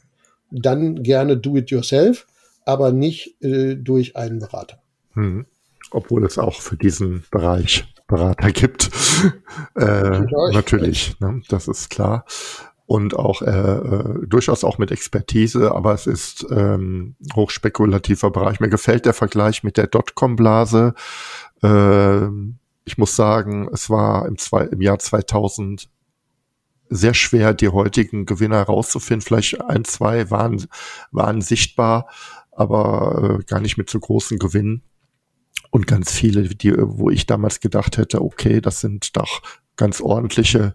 S3: dann gerne do it yourself, aber nicht äh, durch einen Berater.
S2: Hm. Obwohl es auch für diesen Bereich Berater gibt. äh, natürlich, ne? das ist klar und auch äh, äh, durchaus auch mit Expertise, aber es ist ähm, hochspekulativer Bereich. Mir gefällt der Vergleich mit der Dotcom-Blase. Äh, ich muss sagen, es war im, zwei, im Jahr 2000 sehr schwer, die heutigen Gewinner herauszufinden. Vielleicht ein, zwei waren, waren sichtbar, aber äh, gar nicht mit so großen Gewinnen. Und ganz viele, die, wo ich damals gedacht hätte, okay, das sind doch ganz ordentliche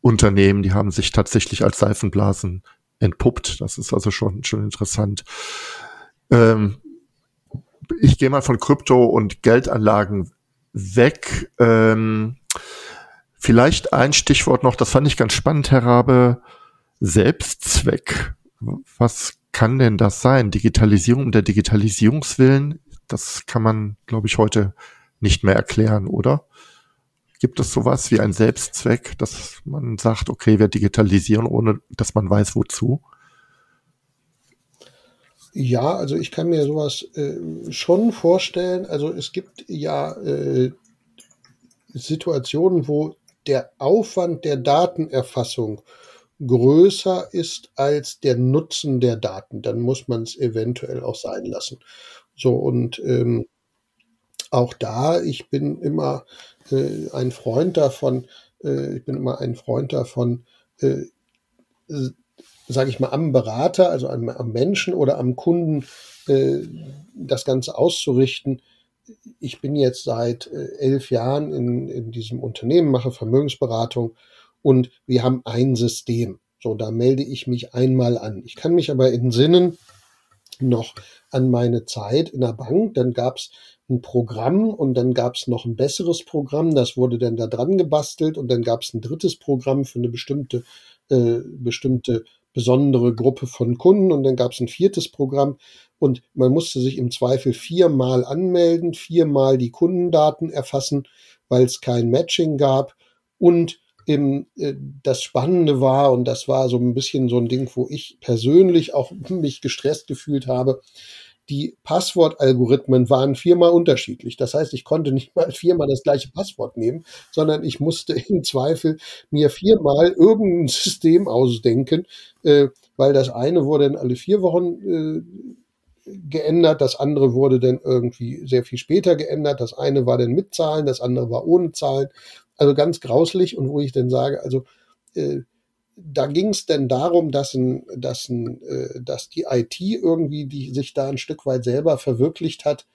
S2: Unternehmen, die haben sich tatsächlich als Seifenblasen entpuppt. Das ist also schon, schon interessant. Ähm, ich gehe mal von Krypto und Geldanlagen weg. Ähm, vielleicht ein Stichwort noch, das fand ich ganz spannend, Herr Rabe. Selbstzweck. Was kann denn das sein? Digitalisierung der Digitalisierungswillen? Das kann man, glaube ich, heute nicht mehr erklären, oder? Gibt es sowas wie ein Selbstzweck, dass man sagt, okay, wir digitalisieren, ohne dass man weiß, wozu?
S3: Ja, also ich kann mir sowas äh, schon vorstellen. Also es gibt ja äh, Situationen, wo der Aufwand der Datenerfassung größer ist als der Nutzen der Daten. Dann muss man es eventuell auch sein lassen. So und ähm, auch da, ich bin immer äh, ein Freund davon, äh, ich bin immer ein Freund davon, äh, sage ich mal, am Berater, also am, am Menschen oder am Kunden äh, das Ganze auszurichten. Ich bin jetzt seit äh, elf Jahren in, in diesem Unternehmen, mache Vermögensberatung und wir haben ein System. So, da melde ich mich einmal an. Ich kann mich aber entsinnen noch an meine Zeit in der Bank. Dann gab's ein Programm und dann gab es noch ein besseres Programm, das wurde dann da dran gebastelt und dann gab es ein drittes Programm für eine bestimmte, äh, bestimmte besondere Gruppe von Kunden und dann gab es ein viertes Programm und man musste sich im Zweifel viermal anmelden, viermal die Kundendaten erfassen, weil es kein Matching gab und im, äh, das Spannende war, und das war so ein bisschen so ein Ding, wo ich persönlich auch [LAUGHS] mich gestresst gefühlt habe, die Passwortalgorithmen waren viermal unterschiedlich. Das heißt, ich konnte nicht mal viermal das gleiche Passwort nehmen, sondern ich musste [LAUGHS] im Zweifel mir viermal irgendein System ausdenken, äh, weil das eine wurde dann alle vier Wochen äh, geändert, das andere wurde dann irgendwie sehr viel später geändert, das eine war dann mit Zahlen, das andere war ohne Zahlen. Also ganz grauslich und wo ich dann sage, also äh, da ging es denn darum, dass, ein, dass, ein, äh, dass die IT irgendwie die sich da ein Stück weit selber verwirklicht hat,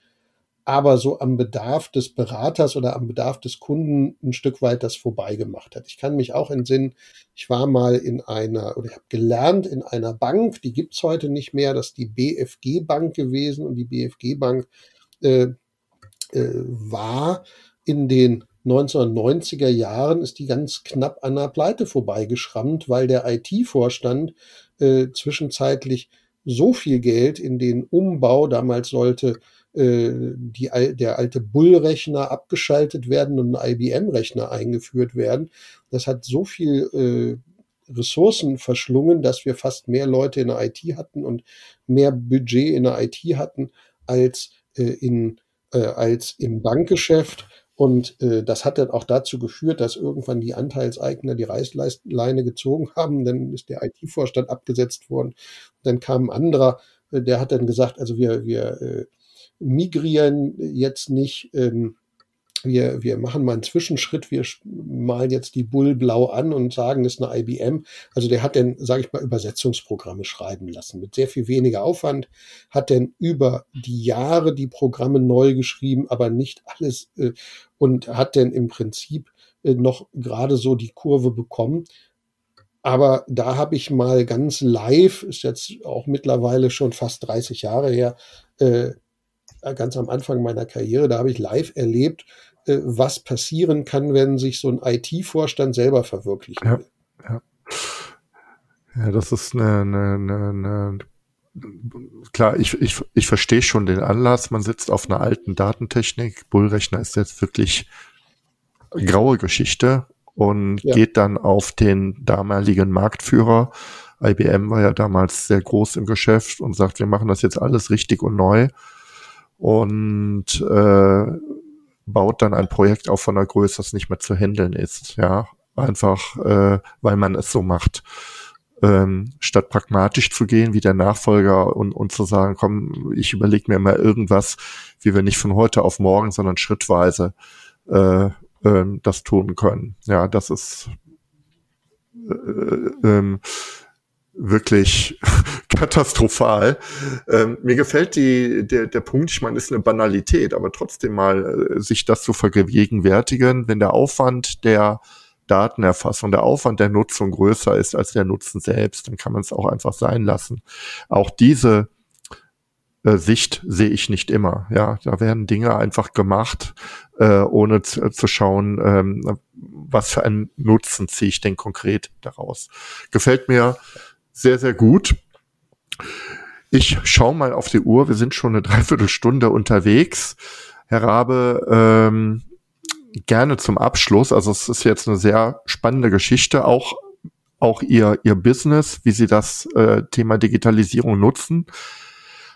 S3: aber so am Bedarf des Beraters oder am Bedarf des Kunden ein Stück weit das vorbeigemacht hat. Ich kann mich auch entsinnen, ich war mal in einer, oder ich habe gelernt in einer Bank, die gibt's heute nicht mehr, das ist die BFG Bank gewesen und die BFG Bank äh, äh, war in den 1990er Jahren ist die ganz knapp an der Pleite vorbeigeschrammt, weil der IT-Vorstand äh, zwischenzeitlich so viel Geld in den Umbau, damals sollte äh, die, der alte Bull-Rechner abgeschaltet werden und ein IBM-Rechner eingeführt werden. Das hat so viel äh, Ressourcen verschlungen, dass wir fast mehr Leute in der IT hatten und mehr Budget in der IT hatten als äh, in äh, als im Bankgeschäft. Und äh, das hat dann auch dazu geführt, dass irgendwann die Anteilseigner die Reißleine gezogen [LAUGHS] haben. Dann ist der IT-Vorstand abgesetzt worden. Dann kam ein anderer, äh, der hat dann gesagt, also wir, wir äh, migrieren jetzt nicht ähm, wir, wir machen mal einen Zwischenschritt, wir malen jetzt die Bull blau an und sagen, das ist eine IBM. Also der hat dann, sage ich mal, Übersetzungsprogramme schreiben lassen mit sehr viel weniger Aufwand, hat dann über die Jahre die Programme neu geschrieben, aber nicht alles äh, und hat dann im Prinzip äh, noch gerade so die Kurve bekommen. Aber da habe ich mal ganz live, ist jetzt auch mittlerweile schon fast 30 Jahre her, äh, ganz am Anfang meiner Karriere, da habe ich live erlebt, äh, was passieren kann, wenn sich so ein IT-Vorstand selber verwirklichen
S2: will. Ja, ja. das ist eine, eine, eine, eine klar, ich, ich, ich verstehe schon den Anlass. Man sitzt auf einer alten Datentechnik. Bullrechner ist jetzt wirklich graue Geschichte und ja. geht dann auf den damaligen Marktführer. IBM war ja damals sehr groß im Geschäft und sagt, wir machen das jetzt alles richtig und neu und äh, baut dann ein Projekt auf von der Größe, das nicht mehr zu handeln ist. Ja, einfach, äh, weil man es so macht. Ähm, statt pragmatisch zu gehen wie der Nachfolger und, und zu sagen, komm, ich überlege mir mal irgendwas, wie wir nicht von heute auf morgen, sondern schrittweise äh, äh, das tun können. Ja, das ist äh, äh, wirklich [LAUGHS] katastrophal. Ähm, mir gefällt die, der, der Punkt, ich meine, ist eine Banalität, aber trotzdem mal äh, sich das zu vergegenwärtigen, wenn der Aufwand der Datenerfassung, der Aufwand der Nutzung größer ist als der Nutzen selbst, dann kann man es auch einfach sein lassen. Auch diese äh, Sicht sehe ich nicht immer. Ja, da werden Dinge einfach gemacht, äh, ohne zu, zu schauen, ähm, was für einen Nutzen ziehe ich denn konkret daraus. Gefällt mir sehr, sehr gut. Ich schaue mal auf die Uhr. Wir sind schon eine Dreiviertelstunde unterwegs. Herr Rabe, ähm, gerne zum Abschluss. Also es ist jetzt eine sehr spannende Geschichte, auch auch ihr ihr Business, wie Sie das äh, Thema Digitalisierung nutzen.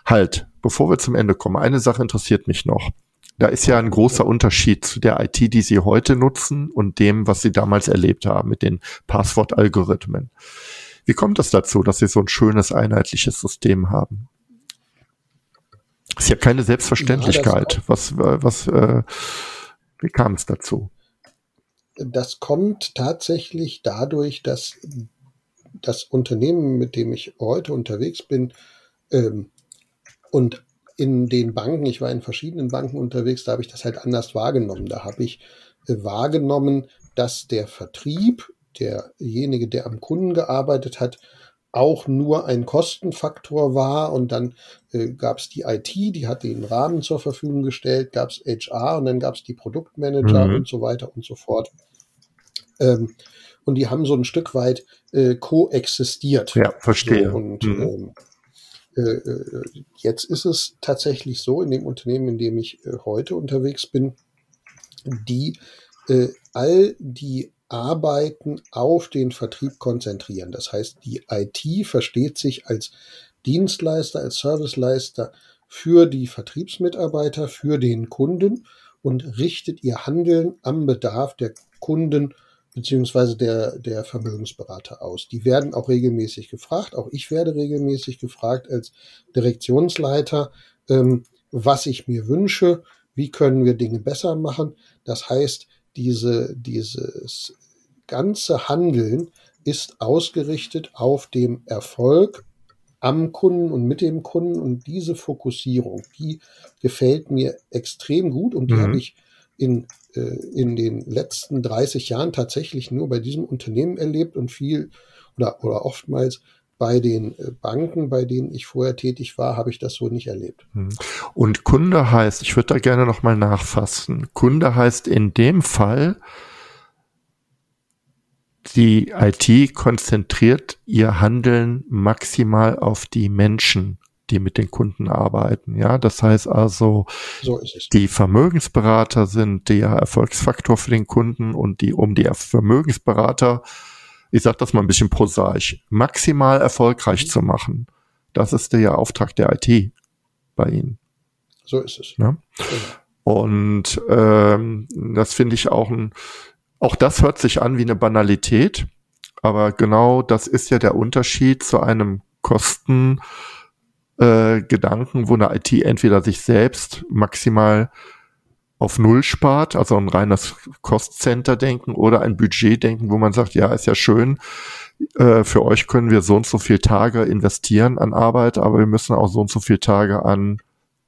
S2: Halt, bevor wir zum Ende kommen, eine Sache interessiert mich noch. Da ist ja ein großer Unterschied zu der IT, die Sie heute nutzen und dem, was Sie damals erlebt haben mit den Passwortalgorithmen. Wie kommt es dazu, dass Sie so ein schönes, einheitliches System haben? Ist ja keine Selbstverständlichkeit. Ja, was, was, äh, wie kam es dazu?
S3: Das kommt tatsächlich dadurch, dass das Unternehmen, mit dem ich heute unterwegs bin, ähm, und in den Banken, ich war in verschiedenen Banken unterwegs, da habe ich das halt anders wahrgenommen. Da habe ich äh, wahrgenommen, dass der Vertrieb derjenige, der am Kunden gearbeitet hat, auch nur ein Kostenfaktor war und dann äh, gab es die IT, die hat den Rahmen zur Verfügung gestellt, gab es HR und dann gab es die Produktmanager mhm. und so weiter und so fort. Ähm, und die haben so ein Stück weit äh, koexistiert.
S2: Ja, verstehe.
S3: So, und mhm. ähm, äh, äh, jetzt ist es tatsächlich so, in dem Unternehmen, in dem ich äh, heute unterwegs bin, die äh, all die Arbeiten auf den Vertrieb konzentrieren. Das heißt, die IT versteht sich als Dienstleister, als Serviceleister für die Vertriebsmitarbeiter, für den Kunden und richtet ihr Handeln am Bedarf der Kunden beziehungsweise der, der Vermögensberater aus. Die werden auch regelmäßig gefragt. Auch ich werde regelmäßig gefragt als Direktionsleiter, ähm, was ich mir wünsche, wie können wir Dinge besser machen. Das heißt, diese, dieses ganze Handeln ist ausgerichtet auf dem Erfolg am Kunden und mit dem Kunden und diese Fokussierung, die gefällt mir extrem gut und die mhm. habe ich in, äh, in den letzten 30 Jahren tatsächlich nur bei diesem Unternehmen erlebt und viel oder, oder oftmals bei den äh, Banken, bei denen ich vorher tätig war, habe ich das so nicht erlebt. Mhm.
S2: Und Kunde heißt, ich würde da gerne nochmal nachfassen. Kunde heißt in dem Fall, die IT konzentriert ihr Handeln maximal auf die Menschen, die mit den Kunden arbeiten. Ja, das heißt also, so die Vermögensberater sind der Erfolgsfaktor für den Kunden und die, um die Vermögensberater, ich sage das mal ein bisschen prosaisch, maximal erfolgreich mhm. zu machen. Das ist der Auftrag der IT bei Ihnen.
S3: So ist es.
S2: Ja? Und ähm, das finde ich auch ein auch das hört sich an wie eine Banalität, aber genau das ist ja der Unterschied zu einem Kostengedanken, äh, wo eine IT entweder sich selbst maximal auf Null spart, also ein reines Cost-Center-Denken oder ein Budget-Denken, wo man sagt, ja, ist ja schön, äh, für euch können wir so und so viele Tage investieren an Arbeit, aber wir müssen auch so und so viele Tage an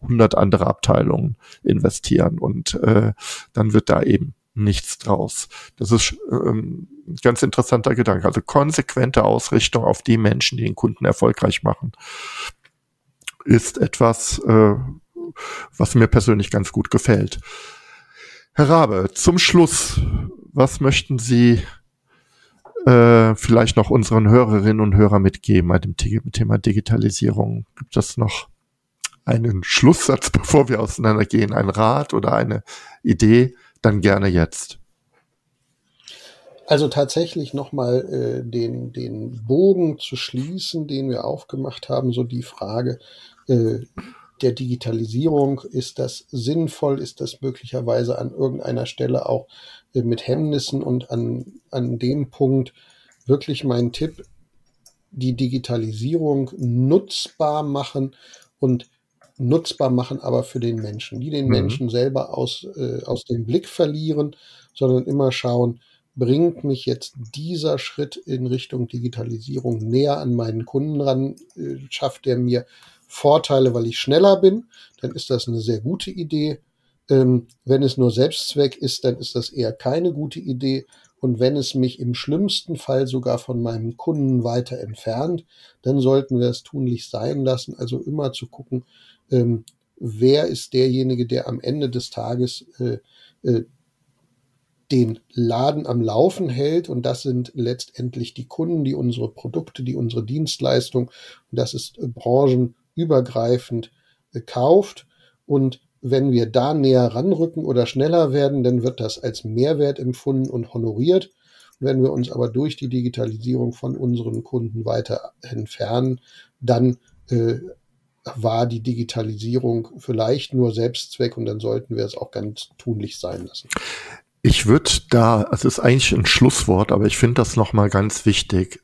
S2: 100 andere Abteilungen investieren und äh, dann wird da eben nichts draus. Das ist ähm, ein ganz interessanter Gedanke. Also konsequente Ausrichtung auf die Menschen, die den Kunden erfolgreich machen, ist etwas, äh, was mir persönlich ganz gut gefällt. Herr Rabe, zum Schluss, was möchten Sie äh, vielleicht noch unseren Hörerinnen und Hörern mitgeben bei dem Thema Digitalisierung? Gibt es noch einen Schlusssatz, [LAUGHS] bevor wir auseinandergehen, ein Rat oder eine Idee? Dann gerne jetzt.
S3: Also tatsächlich nochmal äh, den, den Bogen zu schließen, den wir aufgemacht haben, so die Frage, äh, der Digitalisierung? Ist das sinnvoll? Ist das möglicherweise an irgendeiner Stelle auch äh, mit Hemmnissen? Und an, an dem Punkt wirklich mein Tipp, die Digitalisierung nutzbar machen und nutzbar machen, aber für den Menschen. Die den mhm. Menschen selber aus, äh, aus dem Blick verlieren, sondern immer schauen, bringt mich jetzt dieser Schritt in Richtung Digitalisierung näher an meinen Kunden ran, äh, schafft er mir Vorteile, weil ich schneller bin, dann ist das eine sehr gute Idee. Ähm, wenn es nur Selbstzweck ist, dann ist das eher keine gute Idee. Und wenn es mich im schlimmsten Fall sogar von meinem Kunden weiter entfernt, dann sollten wir es tunlichst sein lassen. Also immer zu gucken, ähm, wer ist derjenige, der am Ende des Tages äh, äh, den Laden am Laufen hält. Und das sind letztendlich die Kunden, die unsere Produkte, die unsere Dienstleistung, und das ist äh, Branchen übergreifend kauft. Und wenn wir da näher ranrücken oder schneller werden, dann wird das als Mehrwert empfunden und honoriert. wenn wir uns aber durch die Digitalisierung von unseren Kunden weiter entfernen, dann äh, war die Digitalisierung vielleicht nur Selbstzweck und dann sollten wir es auch ganz tunlich sein lassen.
S2: Ich würde da, es ist eigentlich ein Schlusswort, aber ich finde das nochmal ganz wichtig,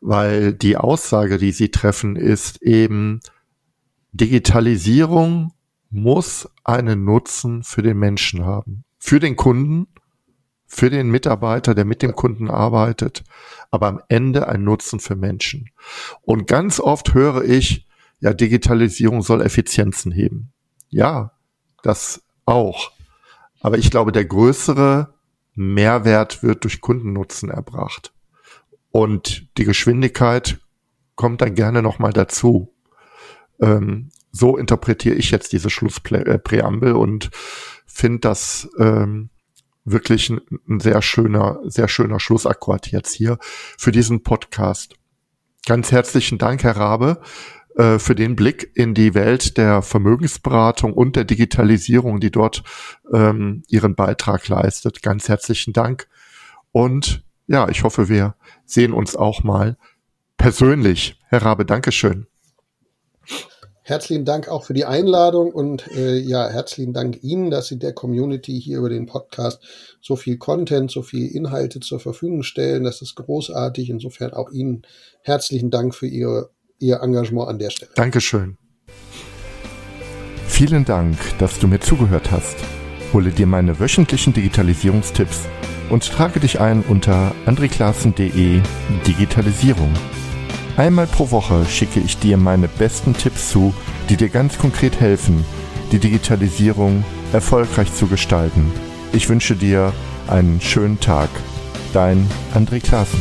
S2: weil die Aussage, die Sie treffen, ist eben, Digitalisierung muss einen Nutzen für den Menschen haben. Für den Kunden, für den Mitarbeiter, der mit dem Kunden arbeitet, aber am Ende ein Nutzen für Menschen. Und ganz oft höre ich, ja, Digitalisierung soll Effizienzen heben. Ja, das auch. Aber ich glaube, der größere Mehrwert wird durch Kundennutzen erbracht. Und die Geschwindigkeit kommt dann gerne nochmal dazu. Ähm, so interpretiere ich jetzt diese Schlusspräambel und finde das ähm, wirklich ein, ein, sehr schöner, sehr schöner Schlussakkord jetzt hier für diesen Podcast. Ganz herzlichen Dank, Herr Rabe, äh, für den Blick in die Welt der Vermögensberatung und der Digitalisierung, die dort ähm, ihren Beitrag leistet. Ganz herzlichen Dank. Und ja, ich hoffe, wir sehen uns auch mal persönlich. Herr Rabe, Dankeschön.
S3: Herzlichen Dank auch für die Einladung und äh, ja, herzlichen Dank Ihnen, dass Sie der Community hier über den Podcast so viel Content, so viel Inhalte zur Verfügung stellen. Das ist großartig. Insofern auch Ihnen herzlichen Dank für Ihr, Ihr Engagement an der Stelle.
S2: Dankeschön. Vielen Dank, dass du mir zugehört hast. Hole dir meine wöchentlichen Digitalisierungstipps und trage dich ein unter andreklassen.de Digitalisierung. Einmal pro Woche schicke ich dir meine besten Tipps zu, die dir ganz konkret helfen, die Digitalisierung erfolgreich zu gestalten. Ich wünsche dir einen schönen Tag. Dein André Klaassen.